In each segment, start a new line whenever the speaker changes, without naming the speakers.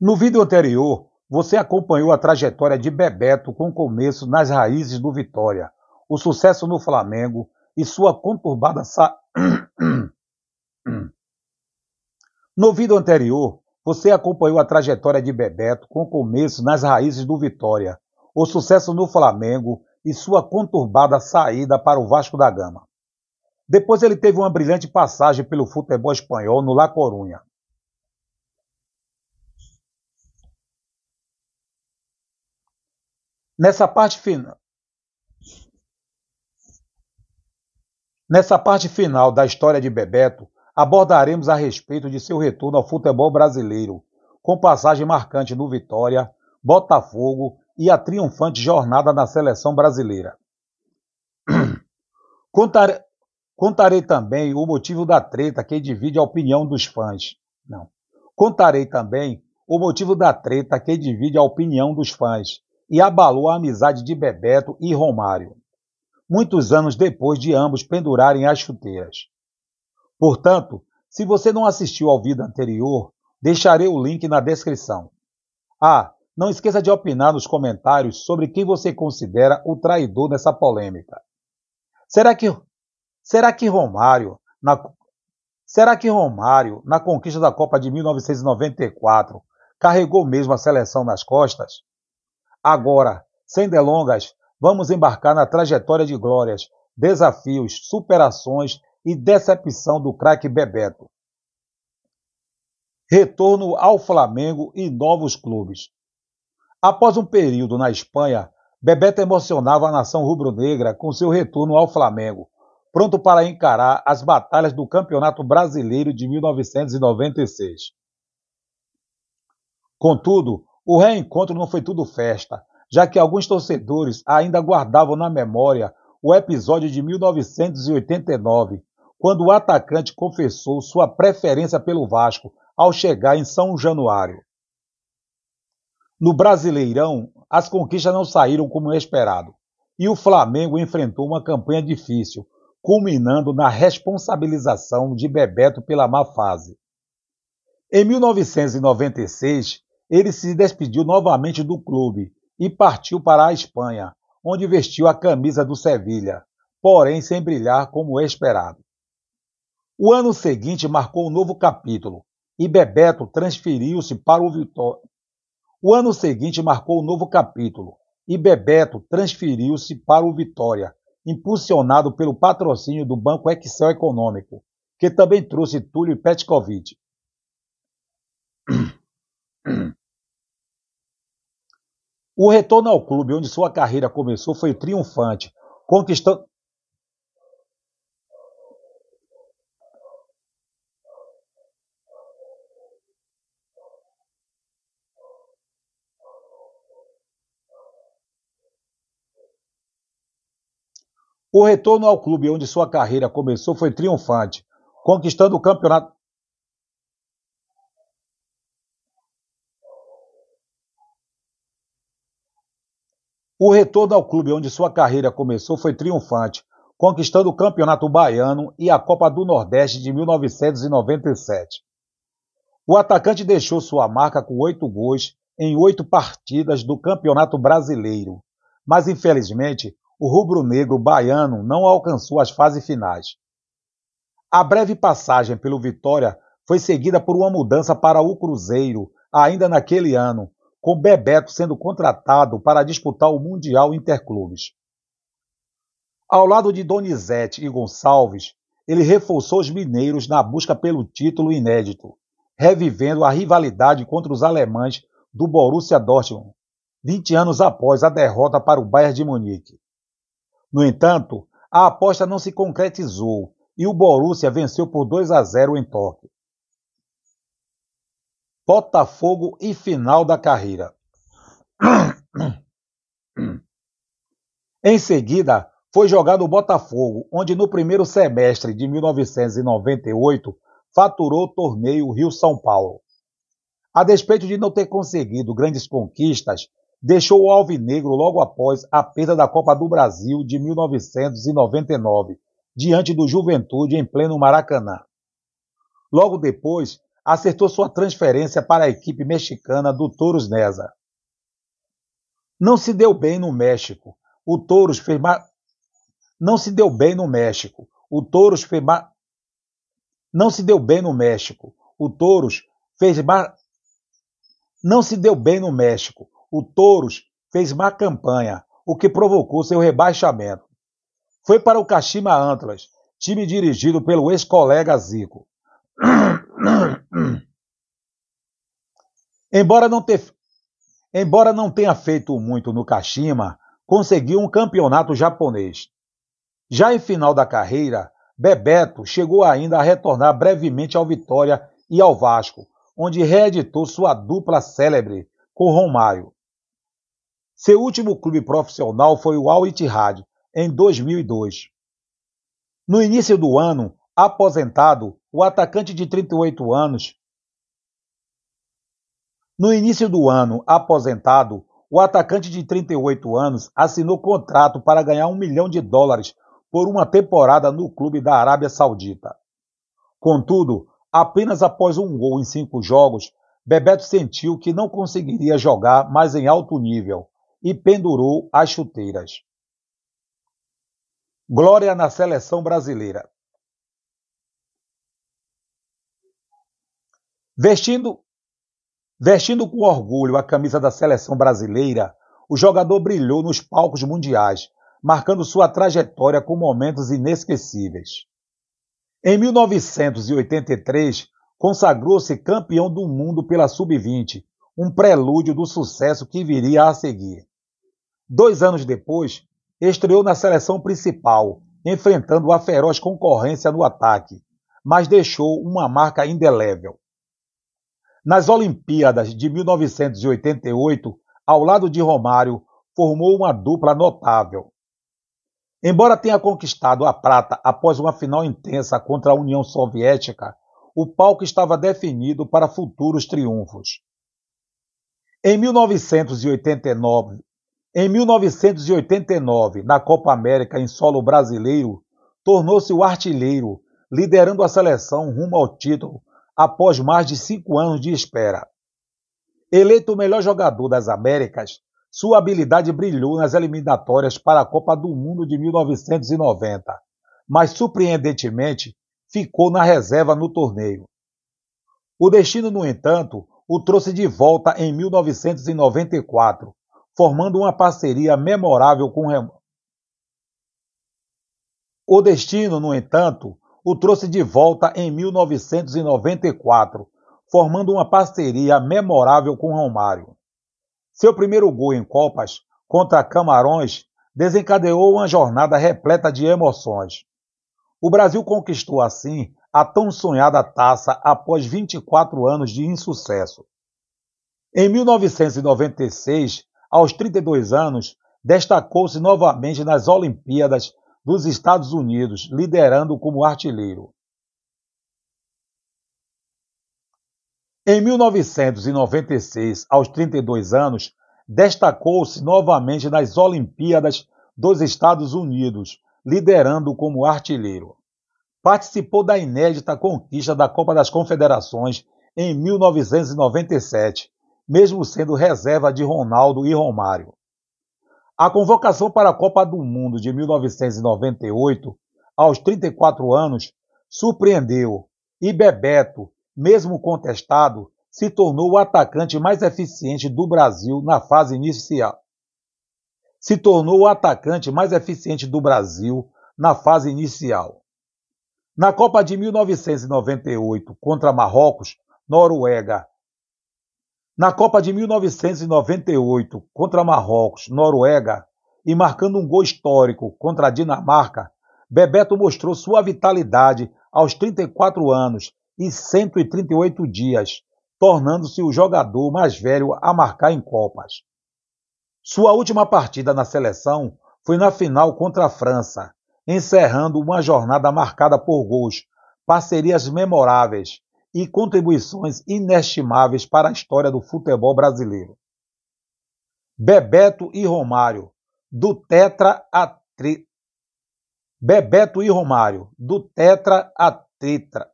No vídeo anterior, você acompanhou a trajetória de Bebeto com começo nas raízes do Vitória, o sucesso no Flamengo e sua conturbada sa... No vídeo anterior, você acompanhou a trajetória de Bebeto com começo nas raízes do Vitória, o sucesso no Flamengo e sua conturbada saída para o Vasco da Gama. Depois ele teve uma brilhante passagem pelo futebol espanhol no La Corunha. Nessa parte final, Nessa parte final da história de Bebeto, abordaremos a respeito de seu retorno ao futebol brasileiro, com passagem marcante no Vitória, Botafogo e a triunfante jornada na seleção brasileira. Contarei, também o motivo da treta que divide a opinião dos fãs. Não. Contarei também o motivo da treta que divide a opinião dos fãs e abalou a amizade de Bebeto e Romário muitos anos depois de ambos pendurarem as chuteiras. Portanto, se você não assistiu ao vídeo anterior, deixarei o link na descrição. Ah, não esqueça de opinar nos comentários sobre quem você considera o traidor nessa polêmica. Será que será que Romário na será que Romário na conquista da Copa de 1994 carregou mesmo a seleção nas costas? Agora, sem delongas, vamos embarcar na trajetória de glórias, desafios, superações e decepção do craque Bebeto. Retorno ao Flamengo e novos clubes. Após um período na Espanha, Bebeto emocionava a nação rubro-negra com seu retorno ao Flamengo, pronto para encarar as batalhas do Campeonato Brasileiro de 1996. Contudo, o reencontro não foi tudo festa, já que alguns torcedores ainda guardavam na memória o episódio de 1989, quando o atacante confessou sua preferência pelo Vasco ao chegar em São Januário. No Brasileirão, as conquistas não saíram como esperado, e o Flamengo enfrentou uma campanha difícil, culminando na responsabilização de Bebeto pela má fase. Em 1996, ele se despediu novamente do clube e partiu para a Espanha, onde vestiu a camisa do Sevilha, porém sem brilhar como esperado. O ano seguinte marcou um novo capítulo e Bebeto transferiu-se para o Vitória. O ano seguinte marcou um novo capítulo e Bebeto transferiu-se para o Vitória, impulsionado pelo patrocínio do Banco Excel Econômico, que também trouxe Túlio Petkovic. O retorno ao clube onde sua carreira começou foi triunfante, conquistando. O retorno ao clube onde sua carreira começou foi triunfante, conquistando o campeonato. O retorno ao clube onde sua carreira começou foi triunfante, conquistando o Campeonato Baiano e a Copa do Nordeste de 1997. O atacante deixou sua marca com oito gols em oito partidas do Campeonato Brasileiro, mas infelizmente o rubro-negro baiano não alcançou as fases finais. A breve passagem pelo Vitória foi seguida por uma mudança para o Cruzeiro, ainda naquele ano, com Bebeto sendo contratado para disputar o Mundial Interclubes. Ao lado de Donizete e Gonçalves, ele reforçou os mineiros na busca pelo título inédito, revivendo a rivalidade contra os alemães do Borussia Dortmund, 20 anos após a derrota para o Bayern de Munique. No entanto, a aposta não se concretizou e o Borussia venceu por 2 a 0 em Tóquio. Botafogo e final da carreira. em seguida, foi jogado o Botafogo, onde no primeiro semestre de 1998 faturou o torneio Rio-São Paulo. A despeito de não ter conseguido grandes conquistas, deixou o Alvinegro logo após a perda da Copa do Brasil de 1999, diante do Juventude em pleno Maracanã. Logo depois, acertou sua transferência para a equipe mexicana do Touros Neza. Não se deu bem no México. O Touros fez ma... Não se deu bem no México. O Touros fez ma... Não se deu bem no México. O Touros fez ma... Não se deu bem no México. O Touros fez má campanha, o que provocou seu rebaixamento. Foi para o Kashima Antlers, time dirigido pelo ex-colega Zico. embora, não ter, embora não tenha feito muito no Kashima, conseguiu um campeonato japonês. Já em final da carreira, Bebeto chegou ainda a retornar brevemente ao Vitória e ao Vasco, onde reeditou sua dupla célebre com Romário. Seu último clube profissional foi o Al Ittihad, em 2002. No início do ano, aposentado, o atacante de 38 anos. No início do ano, aposentado, o atacante de 38 anos assinou contrato para ganhar um milhão de dólares por uma temporada no clube da Arábia Saudita. Contudo, apenas após um gol em cinco jogos, Bebeto sentiu que não conseguiria jogar mais em alto nível e pendurou as chuteiras. Glória na seleção brasileira. Vestindo, vestindo com orgulho a camisa da seleção brasileira, o jogador brilhou nos palcos mundiais, marcando sua trajetória com momentos inesquecíveis. Em 1983, consagrou-se campeão do mundo pela Sub-20, um prelúdio do sucesso que viria a seguir. Dois anos depois, estreou na seleção principal, enfrentando a feroz concorrência no ataque, mas deixou uma marca indelével. Nas Olimpíadas de 1988, ao lado de Romário, formou uma dupla notável. Embora tenha conquistado a prata após uma final intensa contra a União Soviética, o palco estava definido para futuros triunfos. Em 1989, em 1989, na Copa América em solo brasileiro, tornou-se o artilheiro, liderando a seleção rumo ao título após mais de cinco anos de espera. Eleito o melhor jogador das Américas, sua habilidade brilhou nas eliminatórias para a Copa do Mundo de 1990, mas surpreendentemente ficou na reserva no torneio. O destino, no entanto, o trouxe de volta em 1994, formando uma parceria memorável com o destino, no entanto, o trouxe de volta em 1994, formando uma parceria memorável com Romário. Seu primeiro gol em Copas, contra Camarões, desencadeou uma jornada repleta de emoções. O Brasil conquistou assim a tão sonhada taça após 24 anos de insucesso. Em 1996, aos 32 anos, destacou-se novamente nas Olimpíadas dos Estados Unidos, liderando como artilheiro. Em 1996, aos 32 anos, destacou-se novamente nas Olimpíadas dos Estados Unidos, liderando como artilheiro. Participou da inédita conquista da Copa das Confederações em 1997, mesmo sendo reserva de Ronaldo e Romário. A convocação para a Copa do Mundo de 1998, aos 34 anos, surpreendeu e Bebeto, mesmo contestado, se tornou o atacante mais eficiente do Brasil na fase inicial. Se tornou o atacante mais eficiente do Brasil na fase inicial. Na Copa de 1998 contra Marrocos, Noruega na Copa de 1998, contra Marrocos, Noruega, e marcando um gol histórico contra a Dinamarca, Bebeto mostrou sua vitalidade aos 34 anos e 138 dias, tornando-se o jogador mais velho a marcar em Copas. Sua última partida na seleção foi na final contra a França, encerrando uma jornada marcada por gols, parcerias memoráveis e contribuições inestimáveis para a história do futebol brasileiro. Bebeto e Romário, do Tetra a tri... Bebeto e Romário, do Tetra a Tetra.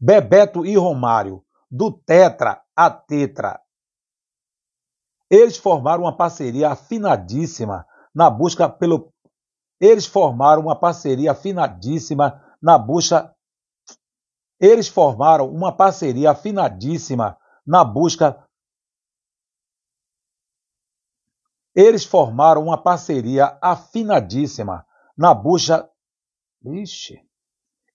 Bebeto e Romário, do Tetra a Tetra. Eles formaram uma parceria afinadíssima na busca pelo. Eles formaram uma parceria afinadíssima na busca. Eles formaram uma parceria afinadíssima na busca. Eles formaram uma parceria afinadíssima na busca. Ixi.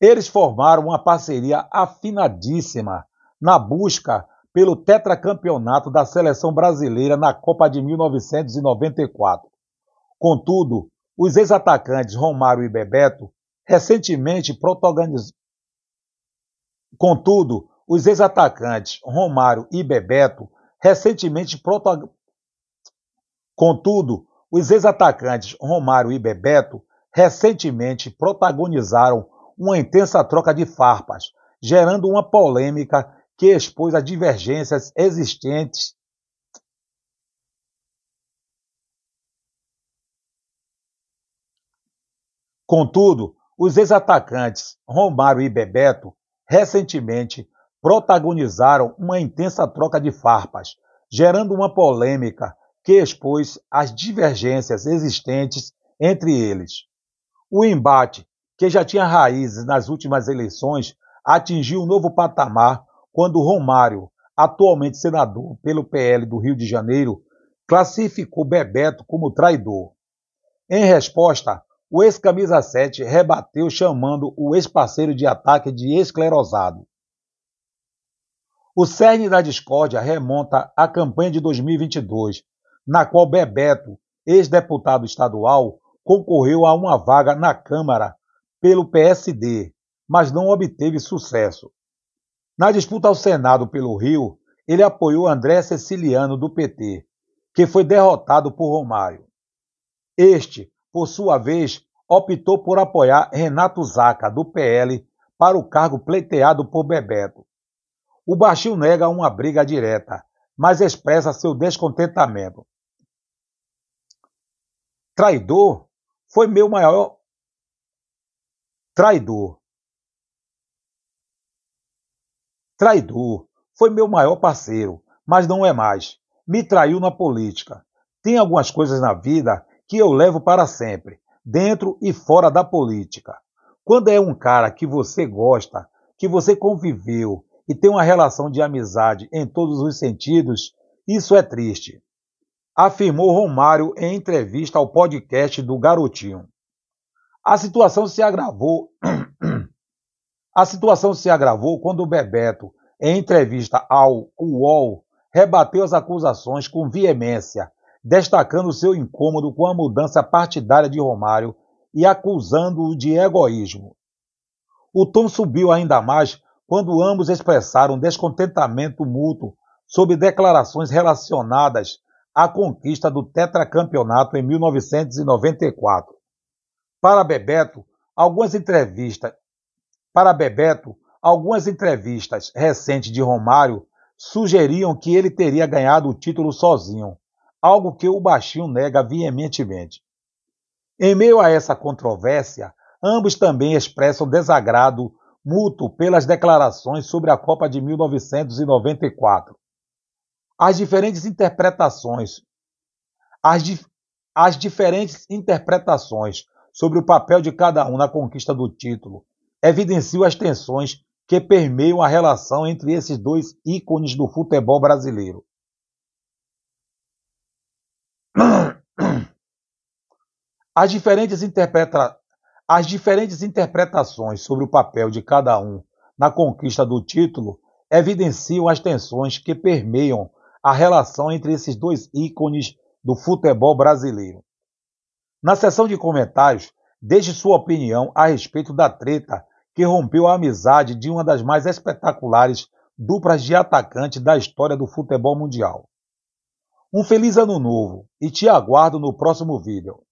Eles formaram uma parceria afinadíssima na busca pelo tetracampeonato da seleção brasileira na Copa de 1994. Contudo, os ex-atacantes Romário e Bebeto recentemente. Contudo, os ex-atacantes Romário e Bebeto recentemente. Contudo, os ex-atacantes Romário e Bebeto recentemente protagonizaram uma intensa troca de farpas, gerando uma polêmica que expôs as divergências existentes Contudo, os ex-atacantes Romário e Bebeto recentemente protagonizaram uma intensa troca de farpas, gerando uma polêmica que expôs as divergências existentes entre eles. O embate, que já tinha raízes nas últimas eleições, atingiu um novo patamar quando Romário, atualmente senador pelo PL do Rio de Janeiro, classificou Bebeto como traidor. Em resposta, o ex-camisa 7 rebateu chamando o ex-parceiro de ataque de esclerosado. O cerne da discórdia remonta à campanha de 2022, na qual Bebeto, ex-deputado estadual, concorreu a uma vaga na Câmara pelo PSD, mas não obteve sucesso. Na disputa ao Senado pelo Rio, ele apoiou André Ceciliano, do PT, que foi derrotado por Romário. Este, por sua vez, optou por apoiar Renato Zaca, do PL, para o cargo pleiteado por Bebeto. O Baixinho nega uma briga direta, mas expressa seu descontentamento. Traidor foi meu maior. Traidor Traidor. Foi meu maior parceiro, mas não é mais. Me traiu na política. Tem algumas coisas na vida que eu levo para sempre, dentro e fora da política. Quando é um cara que você gosta, que você conviveu e tem uma relação de amizade em todos os sentidos, isso é triste. Afirmou Romário em entrevista ao podcast do Garotinho. A situação se agravou A situação se agravou quando o Bebeto, em entrevista ao UOL, rebateu as acusações com veemência, destacando seu incômodo com a mudança partidária de Romário e acusando-o de egoísmo. O tom subiu ainda mais quando ambos expressaram descontentamento mútuo sobre declarações relacionadas à conquista do tetracampeonato em 1994. Para Bebeto, algumas entrevistas para Bebeto, algumas entrevistas recentes de Romário sugeriam que ele teria ganhado o título sozinho, algo que o baixinho nega veementemente. Em meio a essa controvérsia, ambos também expressam desagrado mútuo pelas declarações sobre a Copa de 1994. As diferentes interpretações, as, di as diferentes interpretações sobre o papel de cada um na conquista do título evidenciam as tensões que permeiam a relação entre esses dois ícones do futebol brasileiro. As diferentes, interpreta... as diferentes interpretações sobre o papel de cada um na conquista do título evidenciam as tensões que permeiam a relação entre esses dois ícones do futebol brasileiro. Na seção de comentários, deixe sua opinião a respeito da treta que rompeu a amizade de uma das mais espetaculares duplas de atacante da história do futebol mundial. Um feliz ano novo e te aguardo no próximo vídeo.